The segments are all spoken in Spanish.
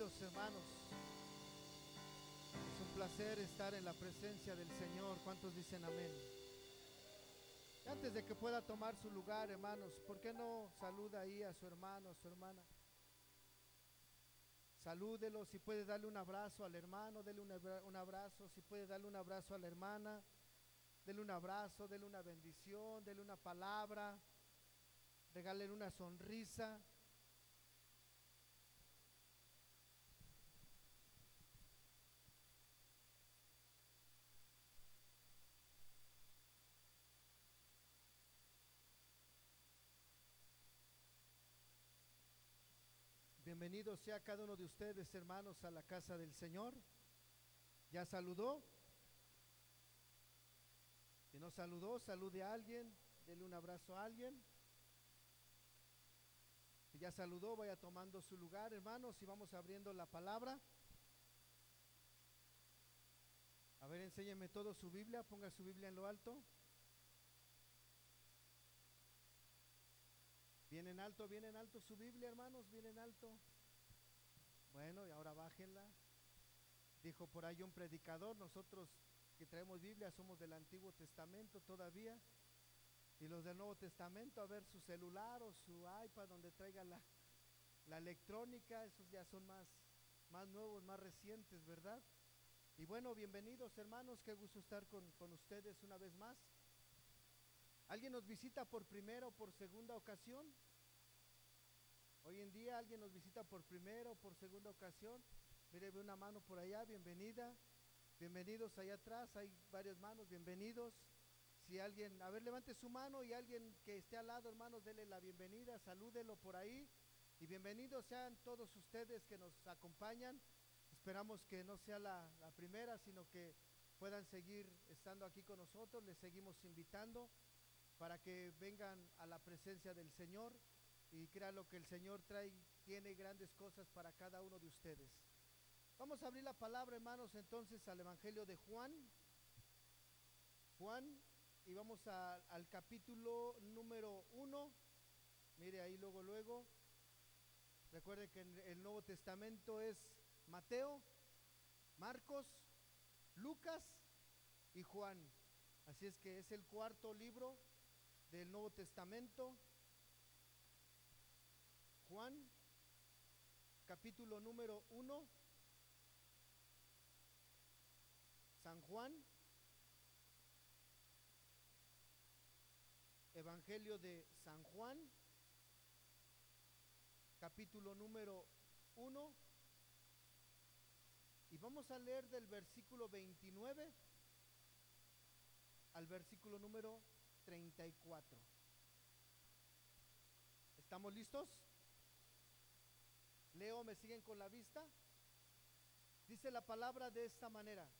hermanos. Es un placer estar en la presencia del Señor. ¿Cuántos dicen amén? Antes de que pueda tomar su lugar, hermanos, ¿por qué no saluda ahí a su hermano, a su hermana? Salúdelo, si puede darle un abrazo al hermano, dele un abrazo, si puede darle un abrazo a la hermana, dele un abrazo, dele una bendición, dele una palabra, regálele una sonrisa. Bienvenido sea cada uno de ustedes, hermanos, a la casa del Señor. ¿Ya saludó? Si no saludó, salude a alguien, dele un abrazo a alguien. Si ya saludó, vaya tomando su lugar, hermanos, y vamos abriendo la palabra. A ver, enséñeme todo su Biblia, ponga su Biblia en lo alto. Viene en alto, viene en alto su Biblia, hermanos, viene en alto. Bueno, y ahora bájenla. Dijo por ahí un predicador, nosotros que traemos Biblia somos del Antiguo Testamento todavía. Y los del Nuevo Testamento, a ver su celular o su iPad donde traiga la, la electrónica, esos ya son más, más nuevos, más recientes, ¿verdad? Y bueno, bienvenidos hermanos, qué gusto estar con, con ustedes una vez más. ¿Alguien nos visita por primera o por segunda ocasión? Hoy en día alguien nos visita por primera o por segunda ocasión. Mire, ve una mano por allá, bienvenida. Bienvenidos allá atrás, hay varias manos, bienvenidos. Si alguien, a ver, levante su mano y alguien que esté al lado, hermanos, dele la bienvenida, salúdelo por ahí. Y bienvenidos sean todos ustedes que nos acompañan. Esperamos que no sea la, la primera, sino que puedan seguir estando aquí con nosotros. Les seguimos invitando para que vengan a la presencia del Señor y crea lo que el Señor trae, tiene grandes cosas para cada uno de ustedes. Vamos a abrir la palabra, hermanos, entonces al Evangelio de Juan. Juan, y vamos al capítulo número uno. Mire ahí luego, luego. Recuerde que en el Nuevo Testamento es Mateo, Marcos, Lucas y Juan. Así es que es el cuarto libro del Nuevo Testamento. Juan, capítulo número 1. San Juan, Evangelio de San Juan, capítulo número 1. Y vamos a leer del versículo 29 al versículo número 34. ¿Estamos listos? Leo, ¿me siguen con la vista? Dice la palabra de esta manera.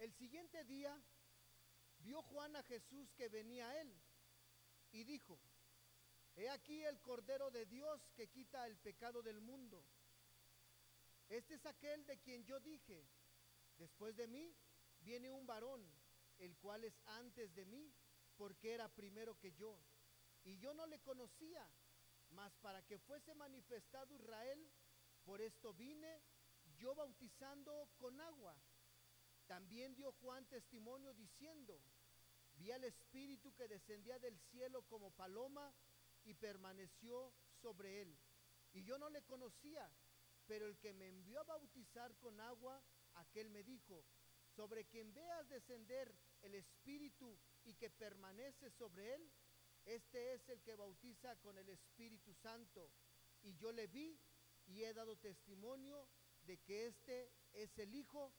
El siguiente día vio Juan a Jesús que venía a él y dijo, He aquí el Cordero de Dios que quita el pecado del mundo. Este es aquel de quien yo dije, después de mí viene un varón el cual es antes de mí, porque era primero que yo. Y yo no le conocía, mas para que fuese manifestado Israel, por esto vine yo bautizando con agua. También dio Juan testimonio diciendo, vi al Espíritu que descendía del cielo como paloma y permaneció sobre él. Y yo no le conocía, pero el que me envió a bautizar con agua, aquel me dijo, sobre quien veas descender el Espíritu y que permanece sobre él, este es el que bautiza con el Espíritu Santo. Y yo le vi y he dado testimonio de que este es el Hijo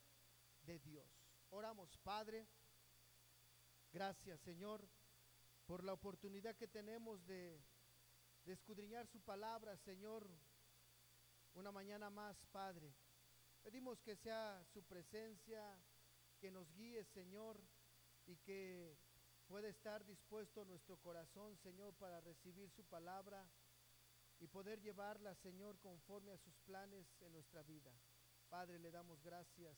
de Dios. Oramos, Padre. Gracias, Señor, por la oportunidad que tenemos de, de escudriñar su palabra, Señor. Una mañana más, Padre. Pedimos que sea su presencia, que nos guíe, Señor, y que pueda estar dispuesto nuestro corazón, Señor, para recibir su palabra y poder llevarla, Señor, conforme a sus planes en nuestra vida. Padre, le damos gracias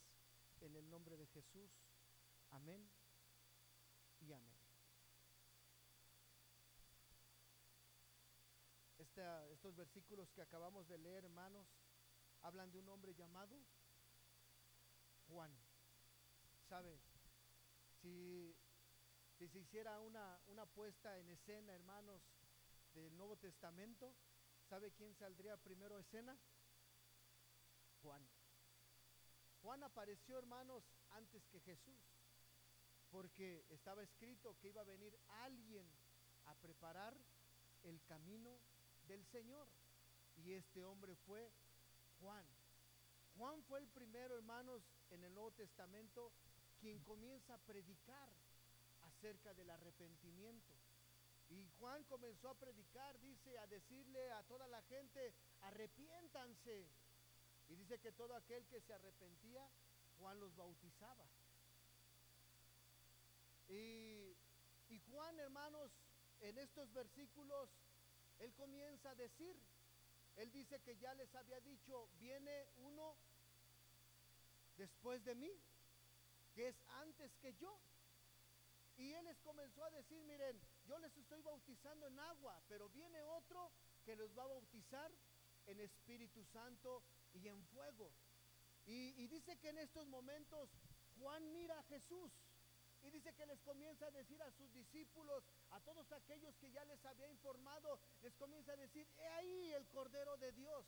en el nombre de Jesús. Amén y amén. Estos versículos que acabamos de leer, hermanos, hablan de un hombre llamado Juan. ¿Sabe? Si, si se hiciera una, una puesta en escena, hermanos, del Nuevo Testamento, ¿sabe quién saldría primero a escena? Juan. Juan apareció, hermanos, antes que Jesús, porque estaba escrito que iba a venir alguien a preparar el camino del Señor. Y este hombre fue Juan. Juan fue el primero, hermanos, en el Nuevo Testamento, quien comienza a predicar acerca del arrepentimiento. Y Juan comenzó a predicar, dice, a decirle a toda la gente, arrepiéntanse. Y dice que todo aquel que se arrepentía, Juan los bautizaba. Y, y Juan, hermanos, en estos versículos, él comienza a decir, él dice que ya les había dicho, viene uno después de mí, que es antes que yo. Y él les comenzó a decir, miren, yo les estoy bautizando en agua, pero viene otro que los va a bautizar en Espíritu Santo y en fuego. Y, dice que en estos momentos Juan mira a Jesús y dice que les comienza a decir a sus discípulos, a todos aquellos que ya les había informado, les comienza a decir, he ahí el Cordero de Dios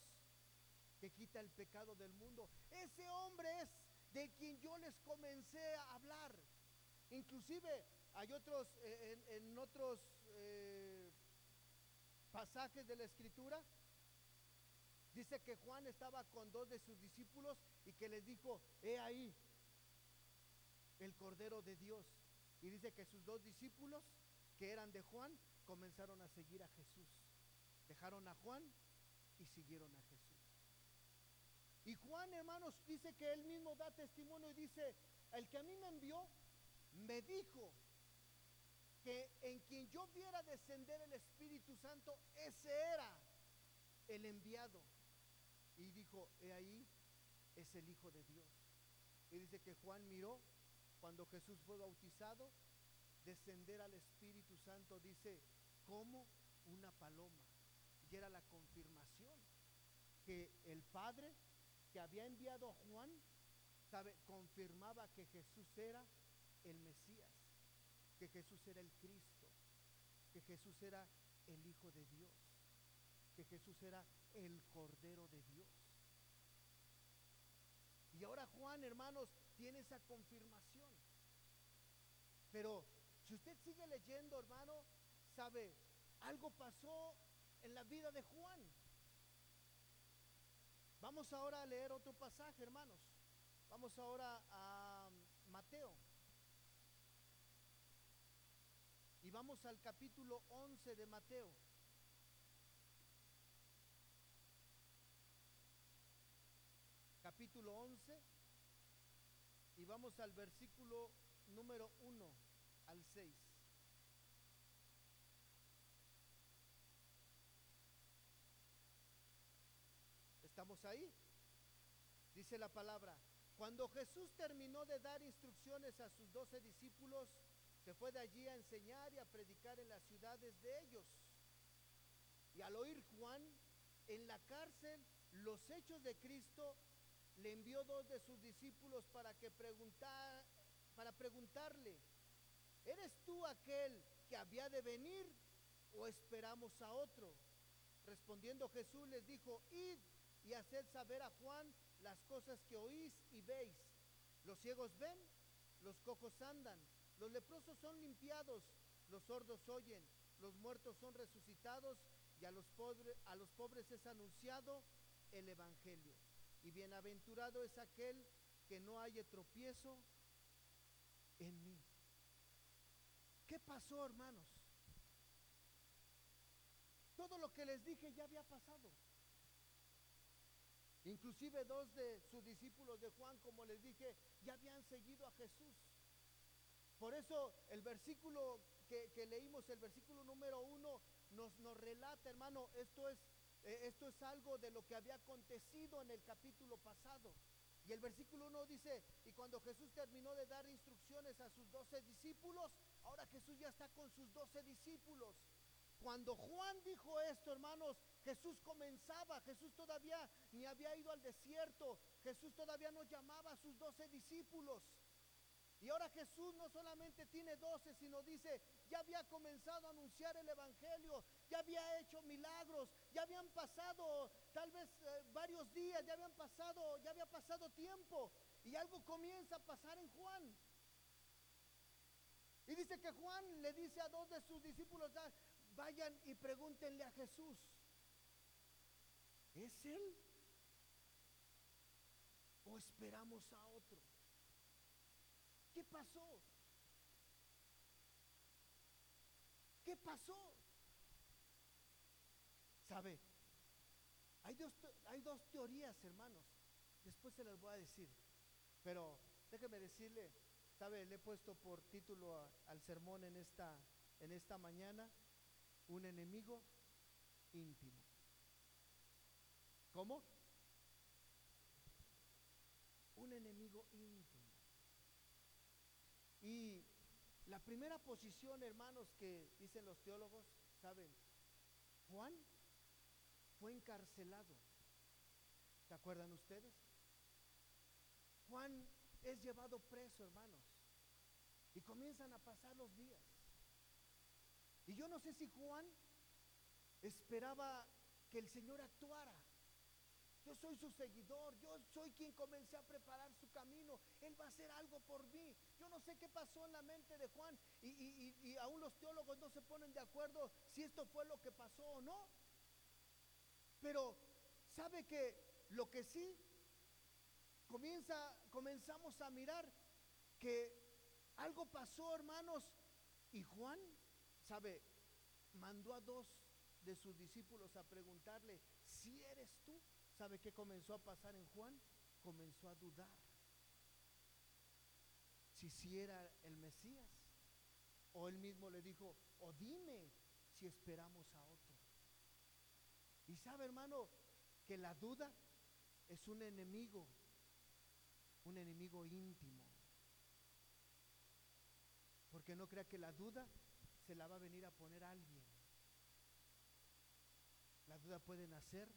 que quita el pecado del mundo. Ese hombre es de quien yo les comencé a hablar. Inclusive hay otros, eh, en, otros eh, pasajes de la escritura, dice que Juan estaba con dos de sus discípulos y que les dijo, he ahí el Cordero de Dios. Y dice que sus dos discípulos, que eran de Juan, comenzaron a seguir a Jesús. Dejaron a Juan y siguieron a Jesús. Y Juan, hermanos, dice que él mismo da testimonio y dice, el que a mí me envió, me dijo que en quien yo viera descender el Espíritu Santo, ese era el enviado. Y dijo, he ahí, es el Hijo de Dios. Y dice que Juan miró cuando Jesús fue bautizado, descender al Espíritu Santo, dice, como una paloma. Y era la confirmación que el Padre que había enviado Juan, sabe, confirmaba que Jesús era el Mesías, que Jesús era el Cristo, que Jesús era el Hijo de Dios, que Jesús era el Cordero de Dios. Y ahora Juan, hermanos, tiene esa confirmación. Pero si usted sigue leyendo, hermano, sabe, algo pasó en la vida de Juan. Vamos ahora a leer otro pasaje, hermanos. Vamos ahora a Mateo. Y vamos al capítulo 11 de Mateo. Capítulo 11. Y vamos al versículo número 1 al 6. ¿Estamos ahí? Dice la palabra. Cuando Jesús terminó de dar instrucciones a sus doce discípulos, se fue de allí a enseñar y a predicar en las ciudades de ellos. Y al oír Juan en la cárcel los hechos de Cristo, le envió dos de sus discípulos para que preguntar, para preguntarle, ¿eres tú aquel que había de venir o esperamos a otro? Respondiendo Jesús les dijo, id y haced saber a Juan las cosas que oís y veis. Los ciegos ven, los cojos andan, los leprosos son limpiados, los sordos oyen, los muertos son resucitados y a los, a los pobres es anunciado el Evangelio. Y bienaventurado es aquel que no haya tropiezo en mí. ¿Qué pasó, hermanos? Todo lo que les dije ya había pasado. Inclusive dos de sus discípulos de Juan, como les dije, ya habían seguido a Jesús. Por eso el versículo que, leímos, el versículo número uno, nos, nos relata, hermano, esto es, eh, esto es algo de lo que había acontecido en el capítulo pasado. Y el versículo 1 dice, y cuando Jesús terminó de dar instrucciones a sus doce discípulos, ahora Jesús ya está con sus doce discípulos. Cuando Juan dijo esto, hermanos, Jesús comenzaba, Jesús todavía ni había ido al desierto, Jesús todavía no llamaba a sus doce discípulos. Y ahora Jesús no solamente tiene doce, sino dice, ya había comenzado a anunciar el Evangelio, ya había hecho milagros, ya habían pasado tal vez eh, varios días, ya habían pasado, ya había pasado tiempo. Y algo comienza a pasar en Juan. Y dice que Juan le dice a dos de sus discípulos, vayan y pregúntenle a Jesús, ¿es él? ¿O esperamos a otro? ¿Qué pasó? ¿Qué pasó? ¿Sabe? Hay dos, hay dos teorías, hermanos. Después se las voy a decir. Pero déjeme decirle, ¿sabe? Le he puesto por título al sermón en esta, en esta mañana, un enemigo íntimo. ¿Cómo? Un enemigo íntimo. Y la primera posición, hermanos, que dicen los teólogos, ¿saben? Juan fue encarcelado. ¿Se acuerdan ustedes? Juan es llevado preso, hermanos. Y comienzan a pasar los días. Y yo no sé si Juan esperaba que el Señor actuara. Yo soy su seguidor, yo soy quien comencé a preparar su camino. Él va a hacer algo por mí. Yo no sé qué pasó en la mente de Juan y, aún los teólogos no se ponen de acuerdo si esto fue lo que pasó o no. Pero sabe que lo que sí comienza, comenzamos a mirar que algo pasó, hermanos, y Juan, sabe, mandó a dos de sus discípulos a preguntarle, si eres tú. ¿Sabe qué comenzó a pasar en Juan? Comenzó a dudar. Si si era el Mesías. O él mismo le dijo, o dime si esperamos a otro. Y sabe, hermano, que la duda es un enemigo, un enemigo íntimo. Porque no crea que la duda se la va a venir a poner alguien. La duda puede nacer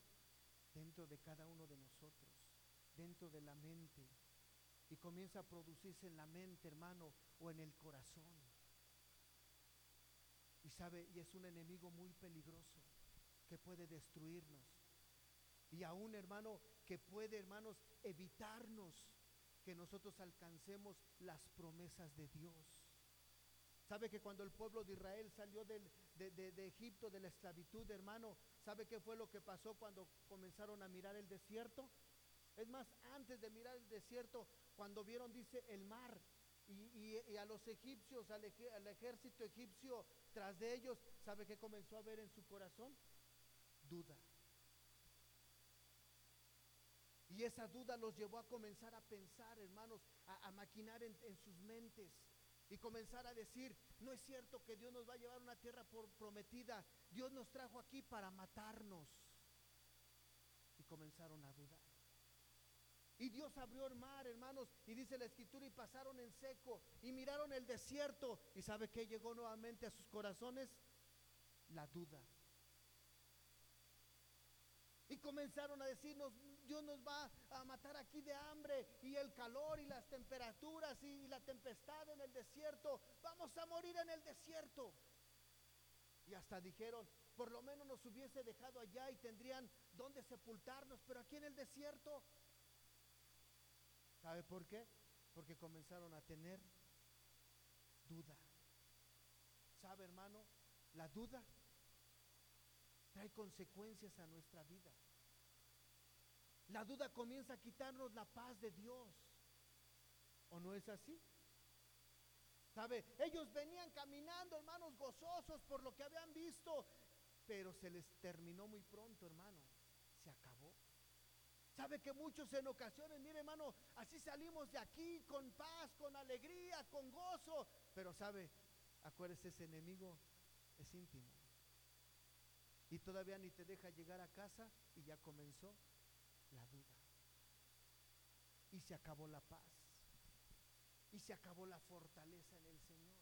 dentro de cada uno de nosotros, dentro de la mente. Y comienza a producirse en la mente, hermano, o en el corazón. Y sabe, y es un enemigo muy peligroso que puede destruirnos. Y aún, hermano, que puede, hermanos, evitarnos que nosotros alcancemos las promesas de Dios. ¿Sabe que cuando el pueblo de Israel salió de, de, Egipto, de la esclavitud, hermano, ¿sabe qué fue lo que pasó cuando comenzaron a mirar el desierto? Es más, antes de mirar el desierto, cuando vieron, dice, el mar y, a los egipcios, al, ejército egipcio tras de ellos, ¿sabe qué comenzó a ver en su corazón? Duda. Y esa duda los llevó a comenzar a pensar, hermanos, a, maquinar en sus mentes y comenzar a decir, no es cierto que Dios nos va a llevar a una tierra prometida, Dios nos trajo aquí para matarnos. Y comenzaron a dudar. Y Dios abrió el mar, hermanos, y dice la escritura, y pasaron en seco, y miraron el desierto, y sabe que llegó nuevamente a sus corazones la duda. Y comenzaron a decirnos, Dios nos va a matar aquí de hambre y el calor y las temperaturas y la tempestad en el desierto. Vamos a morir en el desierto. Y hasta dijeron, por lo menos nos hubiese dejado allá y tendrían donde sepultarnos, pero aquí en el desierto. ¿Sabe por qué? Porque comenzaron a tener duda. ¿Sabe, hermano? La duda trae consecuencias a nuestra vida. La duda comienza a quitarnos la paz de Dios. ¿O no es así? ¿Sabe? Ellos venían caminando, hermanos, gozosos por lo que habían visto, pero se les terminó muy pronto, hermano. Se acabó. Sabe que muchos en ocasiones, mire hermano, así salimos de aquí con paz, con alegría, con gozo. Pero sabe, acuérdese, ese enemigo es íntimo. Y todavía ni te deja llegar a casa y ya comenzó. Y se acabó la paz. Y se acabó la fortaleza en el Señor.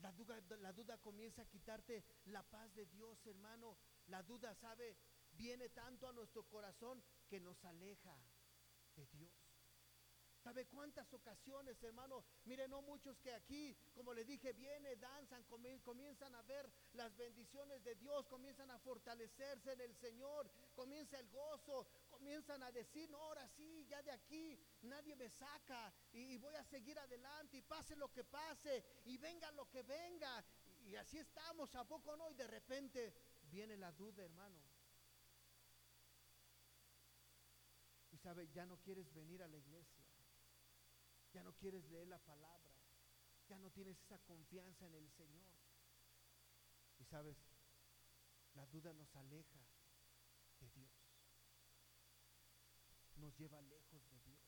La duda, la duda comienza a quitarte la paz de Dios, hermano. La duda, sabe, viene tanto a nuestro corazón que nos aleja de Dios. ¿Sabe cuántas ocasiones, hermano? Mire, no muchos que aquí, como le dije, vienen, danzan, comienzan a ver las bendiciones de Dios, comienzan a fortalecerse en el Señor, comienza el gozo, comienzan a decir, no, ahora sí, ya de aquí nadie me saca y, voy a seguir adelante y pase lo que pase y venga lo que venga. Y, así estamos, ¿a poco no? Y de repente viene la duda, hermano. Y sabe, ya no quieres venir a la iglesia ya no quieres leer la palabra, ya no tienes esa confianza en el Señor. Y sabes, la duda nos aleja de Dios, nos lleva lejos de Dios.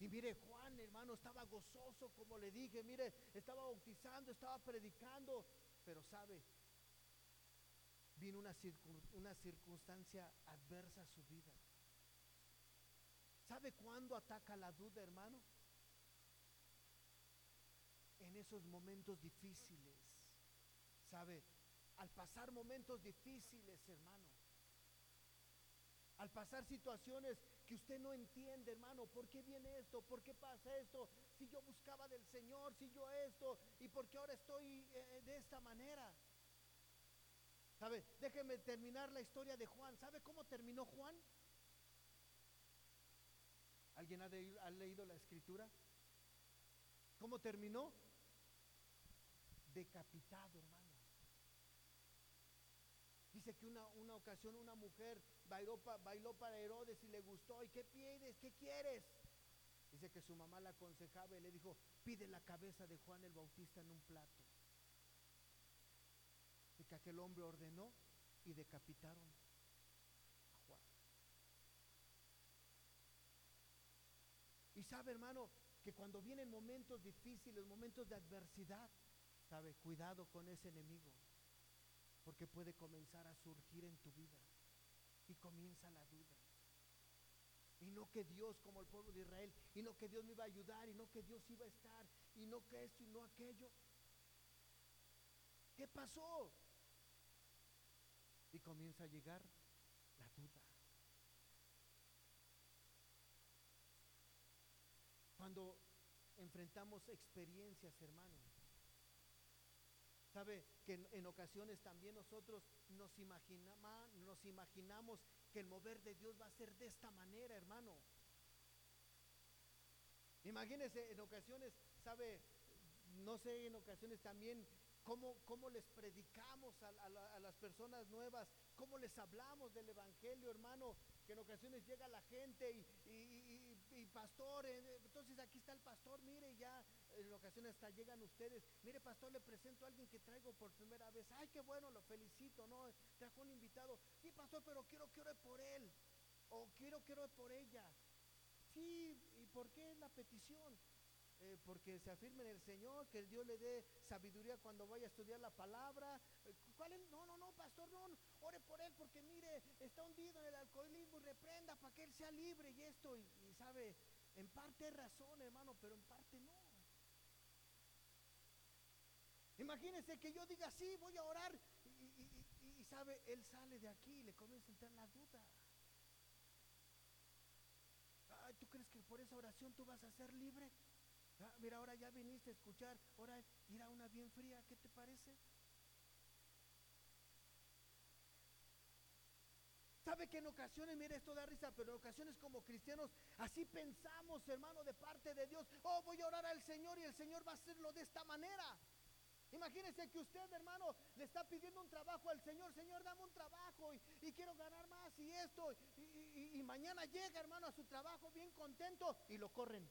Y mire, Juan, hermano, estaba gozoso, como le dije, mire, estaba bautizando, estaba predicando, pero sabe, vino una, una circunstancia adversa a su vida. ¿Sabe cuándo ataca la duda, hermano? En esos momentos difíciles. ¿Sabe? Al pasar momentos difíciles, hermano. Al pasar situaciones que usted no entiende, hermano, ¿por qué viene esto? ¿Por qué pasa esto? Si yo buscaba del Señor, si yo esto, ¿y por qué ahora estoy eh, de esta manera? ¿Sabe? Déjeme terminar la historia de Juan. ¿Sabe cómo terminó Juan? ¿Alguien ha, leído la escritura? ¿Cómo terminó? Decapitado, hermano. Dice que una, una ocasión una mujer bailó, para Herodes y le gustó. ¿Y qué pides? ¿Qué quieres? Dice que su mamá la aconsejaba y le dijo, pide la cabeza de Juan el Bautista en un plato. Y que aquel hombre ordenó y decapitaron Y sabe, hermano, que cuando vienen momentos difíciles, momentos de adversidad, sabe, cuidado con ese enemigo, porque puede comenzar a surgir en tu vida. Y comienza la duda. Y no que Dios, como el pueblo de Israel, y no que Dios me iba a ayudar, y no que Dios iba a estar, y no que esto y no aquello. ¿Qué pasó? Y comienza a llegar la duda. Cuando enfrentamos experiencias, hermano. Sabe que en, ocasiones también nosotros nos, imaginamos que el mover de Dios va a ser de esta manera, hermano. Imagínense en ocasiones, sabe, no sé, en ocasiones también cómo, cómo les predicamos a, las personas nuevas, cómo les hablamos del Evangelio, hermano, que en ocasiones llega la gente y pastor, eh, entonces aquí está el pastor, mire, ya en ocasiones hasta llegan ustedes, mire pastor, le presento a alguien que traigo por primera vez, ay, qué bueno, lo felicito, ¿no? Trajo un invitado, sí, pastor, pero quiero que ore por él, o quiero que ore por ella. Sí, ¿y por qué la petición? Eh, porque se afirme en el Señor, que el Dios le dé sabiduría cuando vaya a estudiar la palabra. Eh, ¿Cuál? No, no, no, pastor, no, ore por él porque mire, está hundido en el alcoholismo y reprenda para que él sea libre y esto. Y, sabe, en parte es razón, hermano, pero en parte no. Imagínense que yo diga, sí, voy a orar y, sabe, él sale de aquí y le comienza a entrar la duda. ¿tú crees que por esa oración tú vas a ser libre? Ah, mira, ahora ya viniste a escuchar, ahora ir una bien fría, ¿qué te parece? ¿Sabe que en ocasiones, mire, esto da risa, pero en ocasiones como cristianos, así pensamos, hermano, de parte de Dios, oh, voy a orar al Señor y el Señor va a hacerlo de esta manera. Imagínese que usted, hermano, le está pidiendo un trabajo al Señor. Señor, dame un trabajo y, quiero ganar más y esto. y, mañana llega, hermano, a su trabajo bien contento y lo corren.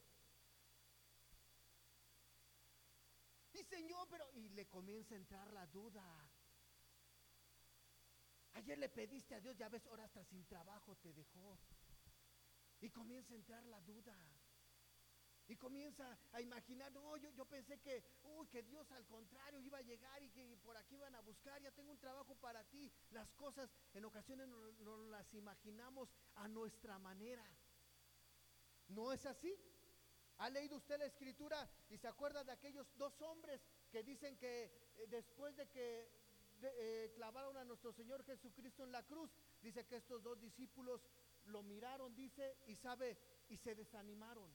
Y Señor, pero... Y le comienza a entrar la duda. Ayer le pediste a Dios, ya ves, ahora hasta sin trabajo te dejó. Y comienza a entrar la duda. Y comienza a imaginar, no, yo, yo pensé que, uy, que Dios al contrario iba a llegar y que por aquí iban a buscar, ya tengo un trabajo para ti. Las cosas en ocasiones no las imaginamos a nuestra manera. ¿No es así? ¿Ha leído usted la escritura y se acuerda de aquellos dos hombres que dicen que eh, después de que eh, clavaron a nuestro Señor Jesucristo en la cruz, dice que estos dos discípulos lo miraron, dice, y sabe, y se desanimaron.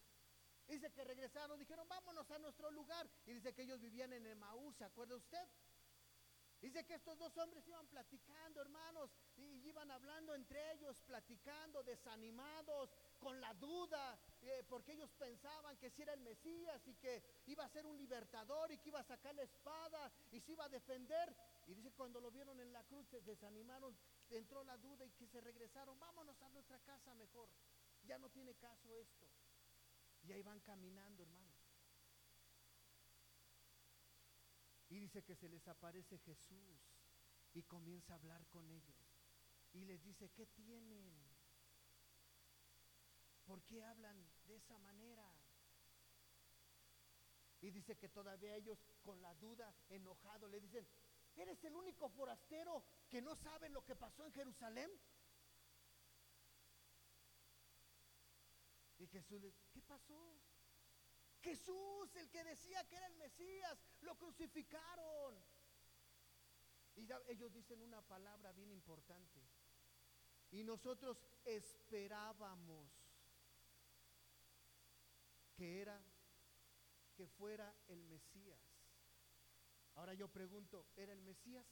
Dice que regresaron, dijeron, vámonos a nuestro lugar. Y dice que ellos vivían en Emaús, ¿se acuerda usted? Dice que estos dos hombres iban platicando, hermanos, y iban hablando entre ellos, platicando, desanimados, con la duda, eh, porque ellos pensaban que si era el Mesías y que iba a ser un libertador y que iba a sacar la espada y se iba a defender. Y dice cuando lo vieron en la cruz se desanimaron, entró la duda y que se regresaron, vámonos a nuestra casa mejor. Ya no tiene caso esto. Y ahí van caminando, hermanos. Y dice que se les aparece Jesús y comienza a hablar con ellos. Y les dice, ¿qué tienen? ¿Por qué hablan de esa manera? Y dice que todavía ellos con la duda, enojados, le dicen, ¿eres el único forastero que no sabe lo que pasó en Jerusalén? Y Jesús les, ¿qué pasó? Jesús, el que decía que era el Mesías, lo crucificaron. Y ellos dicen una palabra bien importante. Y nosotros esperábamos que era que fuera el Mesías. Ahora yo pregunto, ¿era el Mesías?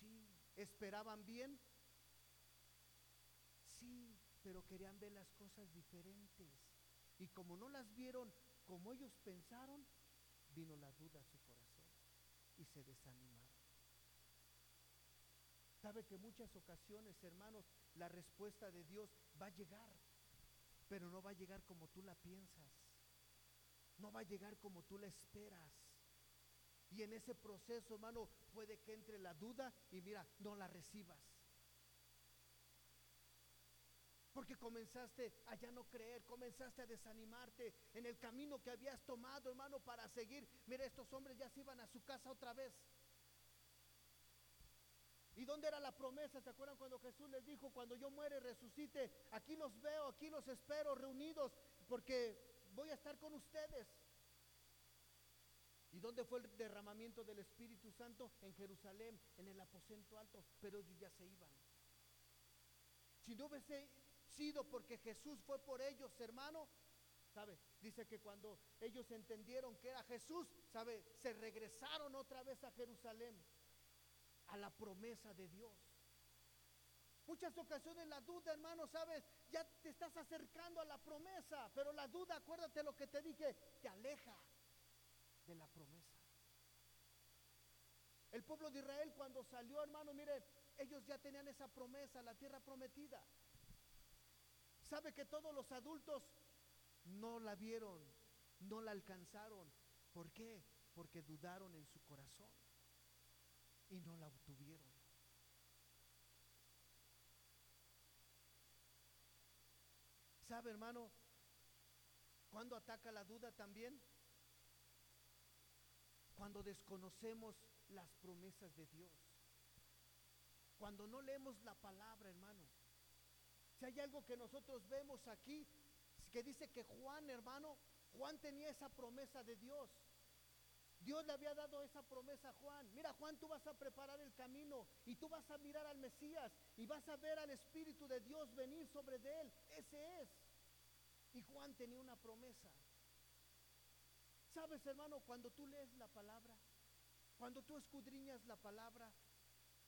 Sí. ¿Esperaban bien? Sí, pero querían ver las cosas diferentes. Y como no las vieron como ellos pensaron, vino la duda a su corazón y se desanimaron. Sabe que muchas ocasiones, hermanos, la respuesta de Dios va a llegar, pero no va a llegar como tú la piensas. No va a llegar como tú la esperas. Y en ese proceso, hermano, puede que entre la duda y mira, no la recibas. Porque comenzaste a ya no creer, comenzaste a desanimarte en el camino que habías tomado, hermano, para seguir. Mira, estos hombres ya se iban a su casa otra vez. ¿Y dónde era la promesa? ¿Se acuerdan cuando Jesús les dijo, cuando yo muere resucite, aquí los veo, aquí los espero reunidos, porque voy a estar con ustedes? ¿Y dónde fue el derramamiento del Espíritu Santo? En Jerusalén, en el aposento alto, pero ellos ya se iban. Si no hubiese sido porque Jesús fue por ellos, hermano, ¿sabe? Dice que cuando ellos entendieron que era Jesús, ¿sabe? Se regresaron otra vez a Jerusalén, a la promesa de Dios. Muchas ocasiones la duda, hermano, ¿sabes? Ya te estás acercando a la promesa, pero la duda, acuérdate lo que te dije, te aleja de la promesa. El pueblo de Israel cuando salió, hermano, mire, ellos ya tenían esa promesa, la tierra prometida. ¿Sabe que todos los adultos no la vieron, no la alcanzaron? ¿Por qué? Porque dudaron en su corazón y no la obtuvieron. ¿Sabe, hermano? cuando ataca la duda también? Cuando desconocemos las promesas de Dios. Cuando no leemos la palabra, hermano. Si hay algo que nosotros vemos aquí, que dice que Juan, hermano, Juan tenía esa promesa de Dios. Dios le había dado esa promesa a Juan. Mira, Juan, tú vas a preparar el camino y tú vas a mirar al Mesías y vas a ver al Espíritu de Dios venir sobre de él. Ese es. Y Juan tenía una promesa. ¿Sabes, hermano, cuando tú lees la palabra, cuando tú escudriñas la palabra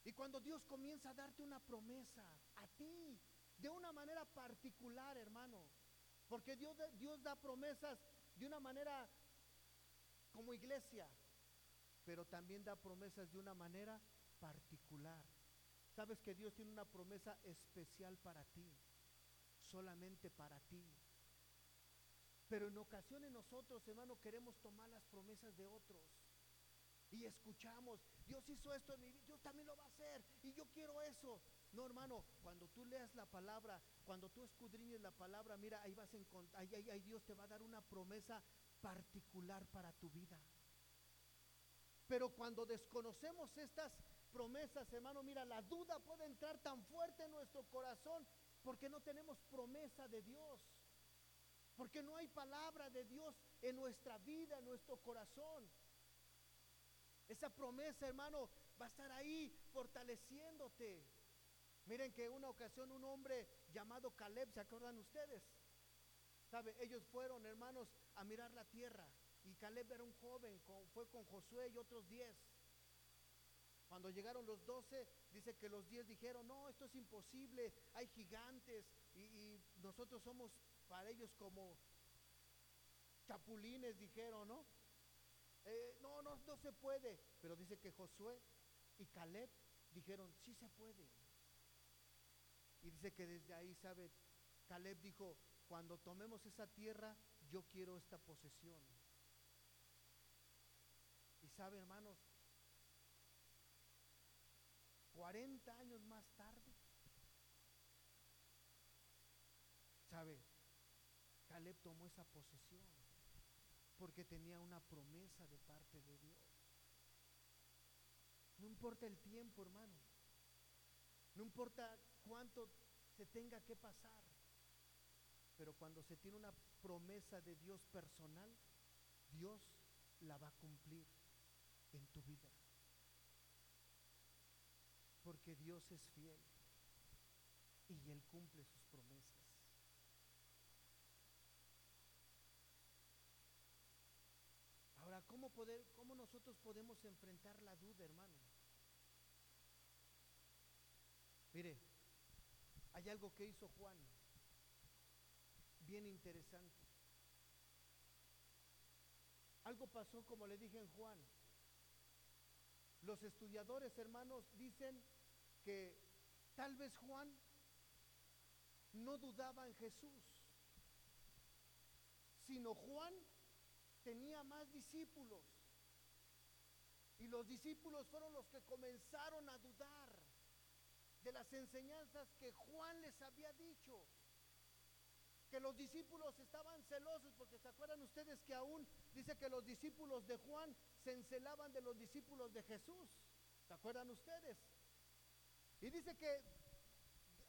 y cuando Dios comienza a darte una promesa a ti, de una manera particular, hermano, porque Dios, Dios da promesas de una manera como iglesia, pero también da promesas de una manera particular. Sabes que Dios tiene una promesa especial para ti, solamente para ti. Pero en ocasiones nosotros, hermano, queremos tomar las promesas de otros. Y escuchamos, Dios hizo esto en mi vida, Dios también lo va a hacer. Y yo quiero eso. No, hermano, cuando tú leas la palabra, cuando tú escudriñes la palabra, mira, ahí vas a encontrar, ahí, ahí, Dios te va a dar una promesa particular para tu vida. Pero cuando desconocemos estas promesas, hermano, mira, la duda puede entrar tan fuerte en nuestro corazón porque no tenemos promesa de Dios. Porque no hay palabra de Dios en nuestra vida, en nuestro corazón. Esa promesa, hermano, va a estar ahí fortaleciéndote. Miren que una ocasión un hombre llamado Caleb, ¿se acuerdan ustedes? ¿Sabe? Ellos fueron, hermanos, a mirar la tierra. Y Caleb era un joven, fue con Josué y otros diez. Cuando llegaron los doce, dice que los diez dijeron, no, esto es imposible, hay gigantes y, nosotros somos para ellos como chapulines, dijeron, ¿no? Eh, no, no, no se puede. Pero dice que Josué y Caleb dijeron, sí se puede. Y dice que desde ahí, ¿sabe? Caleb dijo, cuando tomemos esa tierra, yo quiero esta posesión. Y sabe, hermanos, 40 años más tarde, ¿sabe? Caleb tomó esa posesión porque tenía una promesa de parte de Dios. No importa el tiempo, hermano. No importa cuánto se tenga que pasar. Pero cuando se tiene una promesa de Dios personal, Dios la va a cumplir en tu vida porque Dios es fiel y Él cumple sus promesas. Ahora, ¿cómo, poder, ¿cómo nosotros podemos enfrentar la duda, hermano? Mire, hay algo que hizo Juan, bien interesante. Algo pasó como le dije en Juan. Los estudiadores, hermanos, dicen que tal vez Juan no dudaba en Jesús, sino Juan tenía más discípulos. Y los discípulos fueron los que comenzaron a dudar de las enseñanzas que Juan les había dicho. Que los discípulos estaban celosos, porque se acuerdan ustedes que aún dice que los discípulos de Juan se encelaban de los discípulos de Jesús. ¿Se acuerdan ustedes? Y dice que,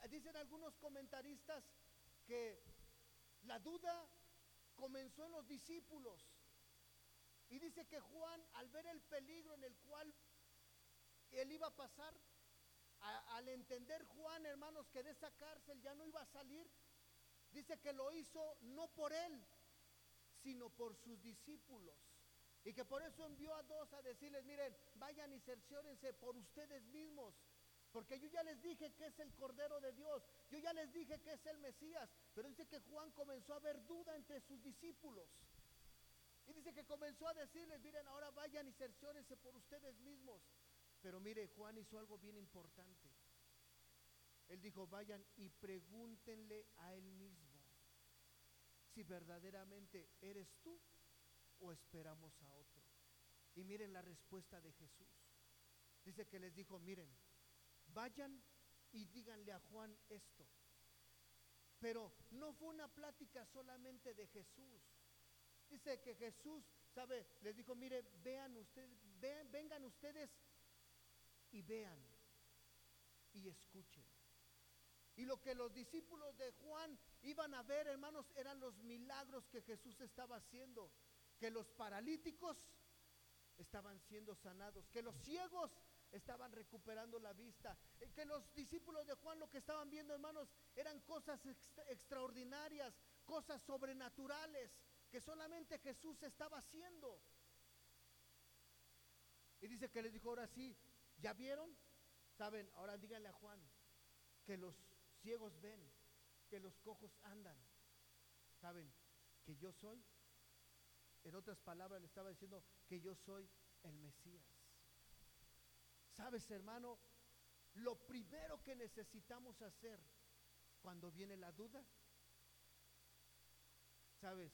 dicen algunos comentaristas que la duda comenzó en los discípulos. Y dice que Juan, al ver el peligro en el cual él iba a pasar, al entender Juan, hermanos, que de esa cárcel ya no iba a salir, dice que lo hizo no por él, sino por sus discípulos. Y que por eso envió a dos a decirles, miren, vayan y cerciórense por ustedes mismos. Porque yo ya les dije que es el Cordero de Dios, yo ya les dije que es el Mesías, pero dice que Juan comenzó a ver duda entre sus discípulos. Y dice que comenzó a decirles, miren, ahora vayan y cerciórense por ustedes mismos. Pero mire, Juan hizo algo bien importante. Él dijo, vayan y pregúntenle a él mismo si verdaderamente eres tú o esperamos a otro. Y miren la respuesta de Jesús. Dice que les dijo, miren, vayan y díganle a Juan esto. Pero no fue una plática solamente de Jesús. Dice que Jesús, ¿sabe? Les dijo, mire, vean ustedes, vengan ustedes y vean y escuchen. Y lo que los discípulos de Juan iban a ver, hermanos, eran los milagros que Jesús estaba haciendo. Que los paralíticos estaban siendo sanados, que los ciegos estaban recuperando la vista. Eh, que los discípulos de Juan lo que estaban viendo, hermanos, eran cosas extraordinarias, cosas sobrenaturales que solamente Jesús estaba haciendo. Y dice que les dijo, ahora sí, ¿ya vieron? Saben, ahora díganle a Juan que los ciegos ven, que los cojos andan. Saben que yo soy. En otras palabras le estaba diciendo que yo soy el Mesías. ¿Sabes, hermano? Lo primero que necesitamos hacer cuando viene la duda, ¿sabes?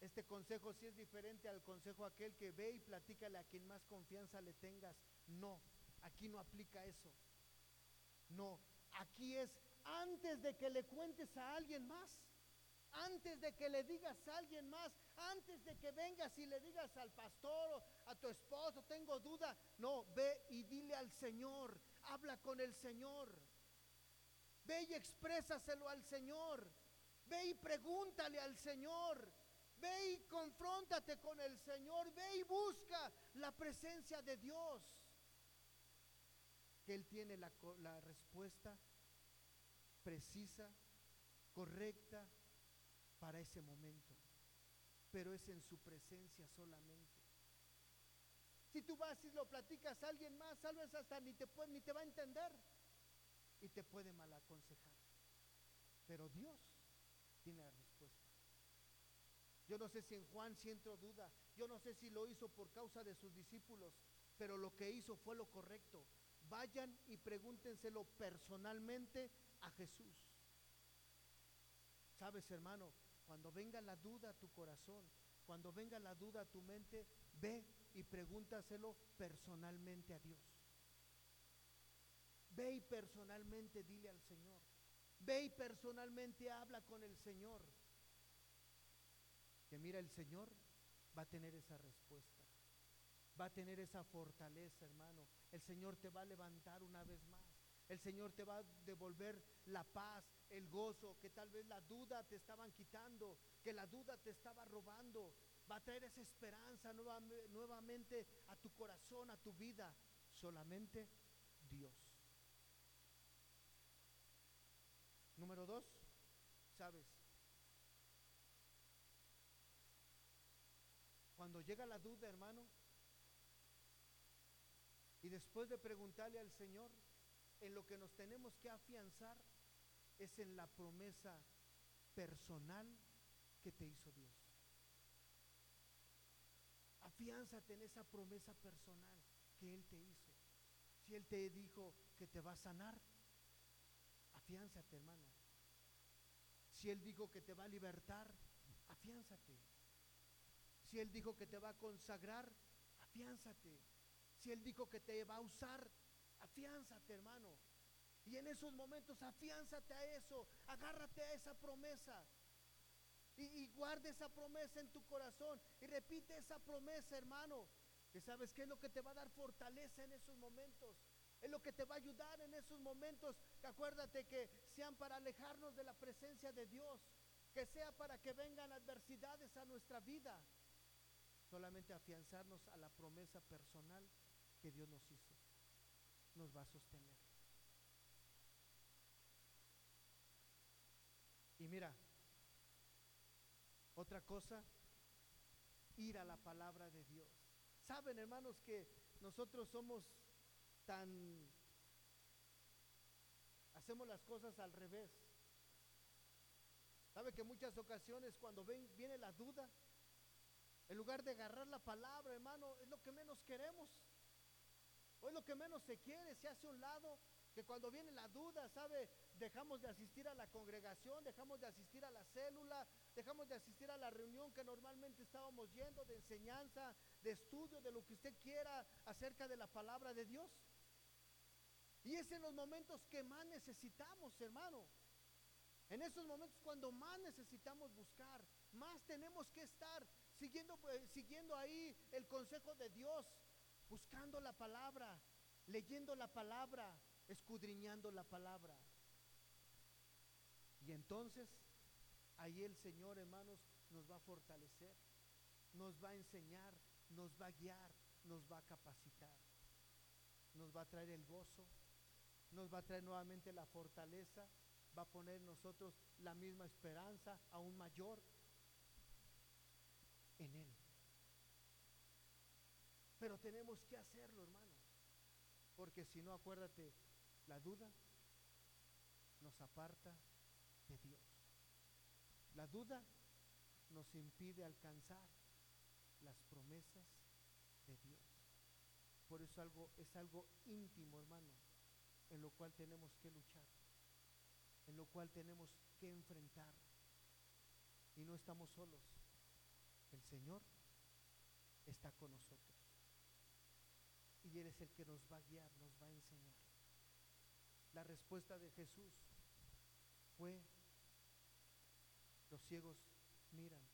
Este consejo sí es diferente al consejo aquel que ve y platícale a quien más confianza le tengas. No, aquí no aplica eso. No, aquí es antes de que le cuentes a alguien más antes de que le digas a alguien más, antes de que vengas y le digas al pastor o a tu esposo, tengo duda, no, ve y dile al Señor, habla con el Señor. Ve y exprésaselo al Señor. Ve y pregúntale al Señor. Ve y confróntate con el Señor. Ve y busca la presencia de Dios. Que Él tiene la, respuesta precisa, correcta para ese momento. Pero es en su presencia solamente. Si tú vas y lo platicas a alguien más, tal vez hasta ni te, puede, ni te va a entender y te puede mal aconsejar. Pero Dios tiene la. Yo no sé si en Juan siento duda, yo no sé si lo hizo por causa de sus discípulos, pero lo que hizo fue lo correcto. Vayan y pregúntenselo personalmente a Jesús. Sabes, hermano, cuando venga la duda a tu corazón, cuando venga la duda a tu mente, ve y pregúntaselo personalmente a Dios. Ve y personalmente dile al Señor. Ve y personalmente habla con el Señor. Que mira, el Señor va a tener esa respuesta. Va a tener esa fortaleza, hermano. El Señor te va a levantar una vez más. El Señor te va a devolver la paz, el gozo, que tal vez la duda te estaban quitando, que la duda te estaba robando. Va a traer esa esperanza nuevamente a tu corazón, a tu vida. Solamente Dios. Número dos, sabes, cuando llega la duda, hermano, y después de preguntarle al Señor, en lo que nos tenemos que afianzar es en la promesa personal que te hizo Dios. Afiánzate en esa promesa personal que Él te hizo. Si Él te dijo que te va a sanar, afiánzate, hermano. Si Él dijo que te va a libertar, afiánzate. Si Él dijo que te va a consagrar, afiánzate. Si Él dijo que te va a usar, afiánzate, hermano. Y en esos momentos, afiánzate a eso, agárrate a esa promesa. Y, guarde esa promesa en tu corazón. Y repite esa promesa, hermano. Que sabes que es lo que te va a dar fortaleza en esos momentos. Es lo que te va a ayudar en esos momentos. Que acuérdate que sean para alejarnos de la presencia de Dios. Que sea para que vengan adversidades a nuestra vida. Solamente afianzarnos a la promesa personal que Dios nos hizo nos va a sostener. Y mira, otra cosa, ir a la palabra de Dios. Saben, hermanos, que nosotros somos tan... Hacemos las cosas al revés. Sabe que muchas ocasiones cuando ven, viene la duda, en lugar de agarrar la palabra, hermano, es lo que menos queremos. O es lo que menos se quiere, se hace un lado, que cuando viene la duda, ¿sabe? Dejamos de asistir a la congregación, dejamos de asistir a la célula, dejamos de asistir a la reunión que normalmente estábamos yendo de enseñanza, de estudio, de lo que usted quiera acerca de la palabra de Dios. Y es en los momentos que más necesitamos, hermano. En esos momentos cuando más necesitamos buscar, más tenemos que estar siguiendo, eh, siguiendo ahí el consejo de Dios, buscando la palabra, leyendo la palabra, escudriñando la palabra. Y entonces, ahí el Señor, hermanos, nos va a fortalecer, nos va a enseñar, nos va a guiar, nos va a capacitar, nos va a traer el gozo, nos va a traer nuevamente la fortaleza, va a poner en nosotros la misma esperanza, aún mayor, en Él. Pero tenemos que hacerlo, hermano. Porque si no, acuérdate, la duda nos aparta de Dios. La duda nos impide alcanzar las promesas de Dios. Por eso algo, es algo íntimo, hermano, en lo cual tenemos que luchar, en lo cual tenemos que enfrentar. Y no estamos solos. El Señor está con nosotros. Y Él es el que nos va a guiar, nos va a enseñar. La respuesta de Jesús fue, los ciegos miran,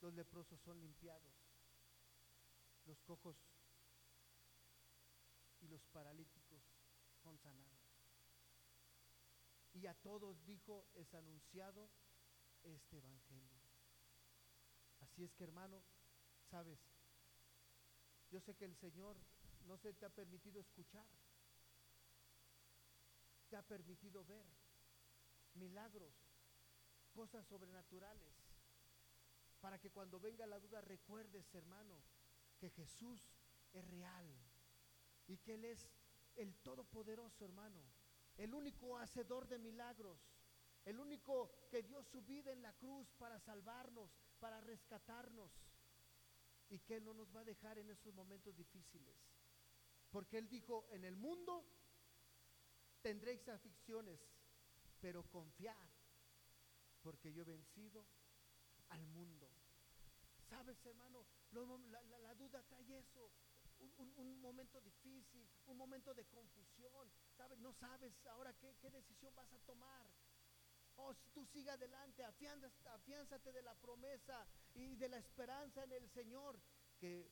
los leprosos son limpiados, los cojos y los paralíticos son sanados. Y a todos dijo, es anunciado este Evangelio. Así es que hermano, sabes, yo sé que el Señor no se te ha permitido escuchar, te ha permitido ver milagros, cosas sobrenaturales, para que cuando venga la duda recuerdes, hermano, que Jesús es real y que Él es el Todopoderoso, hermano, el único hacedor de milagros, el único que dio su vida en la cruz para salvarnos, para rescatarnos, y que no nos va a dejar en esos momentos difíciles. Porque Él dijo, en el mundo tendréis aflicciones, pero confiad, porque yo he vencido al mundo. ¿Sabes, hermano? la, duda trae eso. Un, momento difícil, un momento de confusión. ¿Sabes? No sabes ahora qué decisión vas a tomar. Oh, si tú sigue adelante, afiánzate de la promesa y de la esperanza en el Señor, que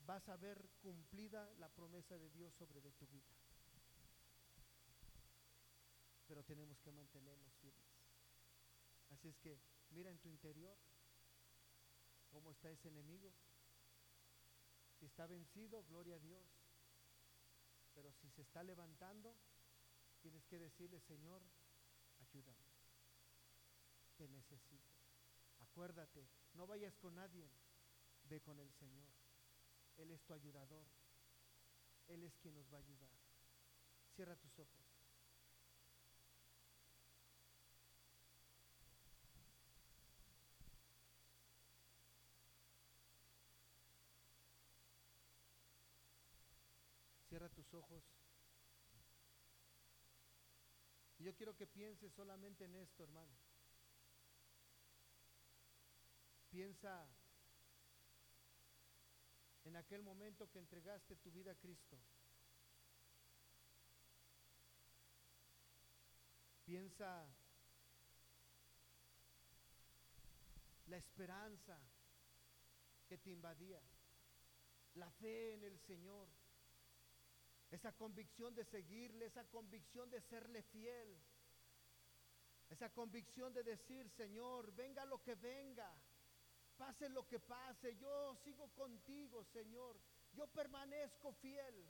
vas a ver cumplida la promesa de Dios sobre de tu vida. Pero tenemos que mantenernos firmes. Así es que mira en tu interior cómo está ese enemigo. Si está vencido, gloria a Dios. Pero si se está levantando, tienes que decirle, Señor, ayúdame. Te necesito. Acuérdate, no vayas con nadie, ve con el Señor. Él es tu ayudador. Él es quien nos va a ayudar. Cierra tus ojos. Cierra tus ojos. Y yo quiero que pienses solamente en esto, hermano. Piensa en aquel momento que entregaste tu vida a Cristo. Piensa la esperanza que te invadía, la fe en el Señor esa convicción de seguirle, esa convicción de serle fiel, esa convicción de decir, Señor, venga lo que venga, pase lo que pase, yo sigo contigo, Señor, yo permanezco fiel.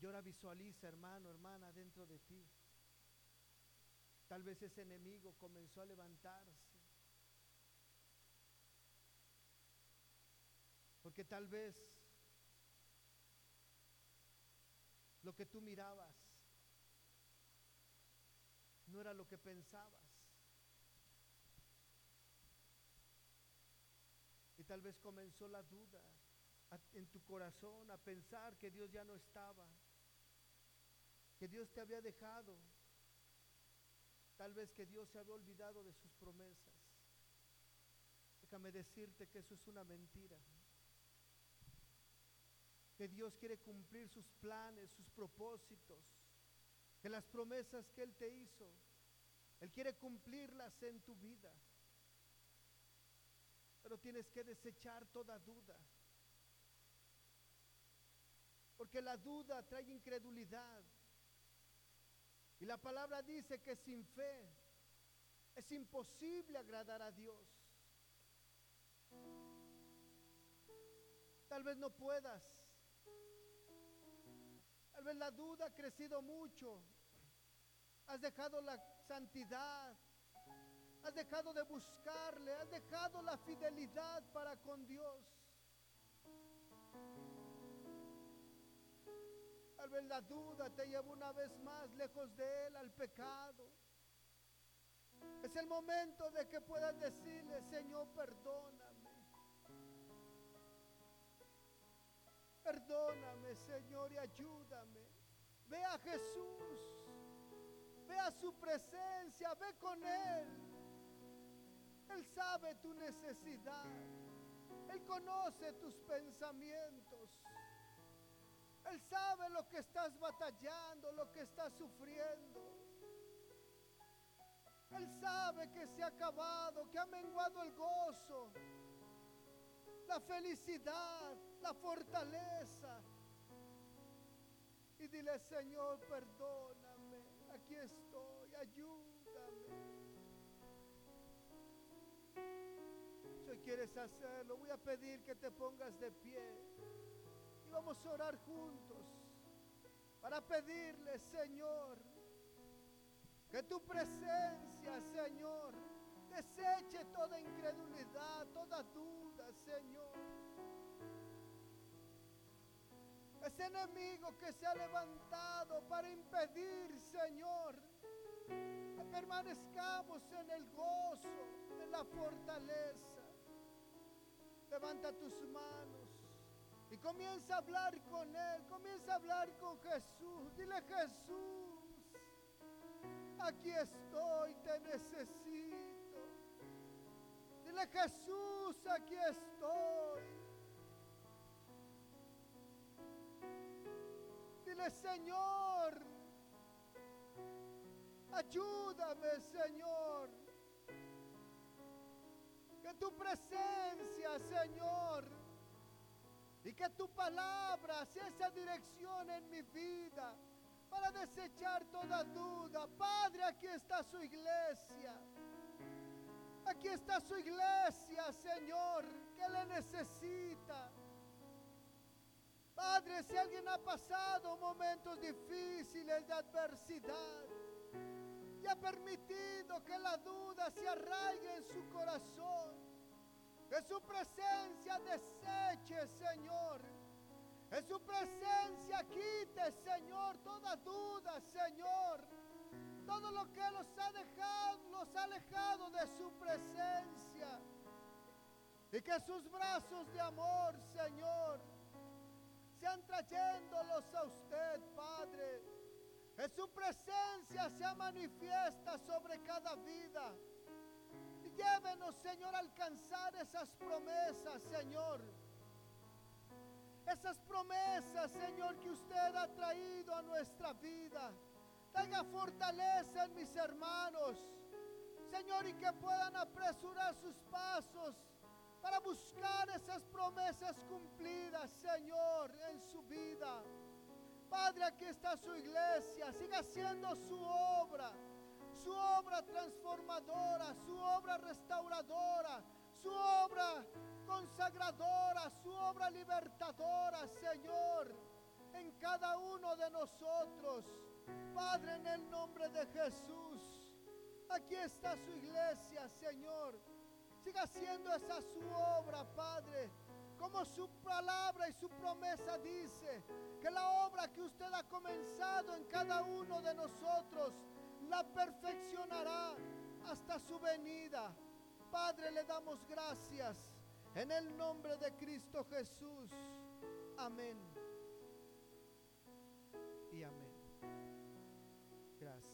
Y ahora visualiza, hermano, hermana, dentro de ti. Tal vez ese enemigo comenzó a levantarse. Porque tal vez lo que tú mirabas no era lo que pensabas. Tal vez comenzó la duda en tu corazón a pensar que Dios ya no estaba, que Dios te había dejado, tal vez que Dios se había olvidado de sus promesas. Déjame decirte que eso es una mentira que Dios quiere cumplir sus planes, sus propósitos, que las promesas que Él te hizo, Él quiere cumplirlas en tu vida. Pero tienes que desechar toda duda. Porque la duda trae incredulidad. Y la palabra dice que sin fe es imposible agradar a Dios. Tal vez no puedas Tal vez la duda ha crecido mucho. Has dejado la santidad. Has dejado de buscarle. Has dejado la fidelidad para con Dios. Tal vez la duda te lleva una vez más lejos de Él al pecado. Es el momento de que puedas decirle, Señor, perdóname. Perdóname, Señor, y ayúdame. Ve a Jesús. Ve a su presencia. Ve con Él. Él sabe tu necesidad. Él conoce tus pensamientos. Él sabe lo que estás batallando, lo que estás sufriendo. Él sabe que se ha acabado, que ha menguado el gozo, la felicidad, la fortaleza. Y dile, Señor, perdóname, aquí estoy, ayúdame. Quieres hacerlo, voy a pedir que te pongas de pie y vamos a orar juntos para pedirle, Señor, que tu presencia, Señor, deseche toda incredulidad, toda duda, Señor. Ese enemigo que se ha levantado para impedir, Señor, que permanezcamos en el gozo, en la fortaleza. Levanta tus manos y comienza a hablar con Él, comienza a hablar con Jesús. Dile Jesús, aquí estoy, te necesito. Dile Jesús, aquí estoy. Dile Señor, ayúdame Señor. Que tu presencia, Señor, y que tu palabra sea esa dirección en mi vida para desechar toda duda. Padre, aquí está su iglesia. Aquí está su iglesia, Señor, que le necesita. Padre, si alguien ha pasado momentos difíciles de adversidad ha permitido que la duda se arraigue en su corazón, que su presencia deseche, Señor. En su presencia quite, Señor, toda duda, Señor. Todo lo que los ha dejado, los ha alejado de su presencia. Y que sus brazos de amor, Señor, sean trayéndolos a usted, Padre. Que su presencia sea manifiesta sobre cada vida. Llévenos, Señor, a alcanzar esas promesas, Señor. Esas promesas, Señor, que usted ha traído a nuestra vida. Tenga fortaleza en mis hermanos, Señor, y que puedan apresurar sus pasos para buscar esas promesas cumplidas, Señor, en su vida. Padre, aquí está su iglesia, siga haciendo su obra, su obra transformadora, su obra restauradora, su obra consagradora, su obra libertadora, Señor, en cada uno de nosotros. Padre, en el nombre de Jesús, aquí está su iglesia, Señor. Siga haciendo esa su obra, Padre como su palabra y su promesa dice que la obra que usted ha comenzado en cada uno de nosotros la perfeccionará hasta su venida. Padre, le damos gracias en el nombre de Cristo Jesús. Amén. Y amén. Gracias.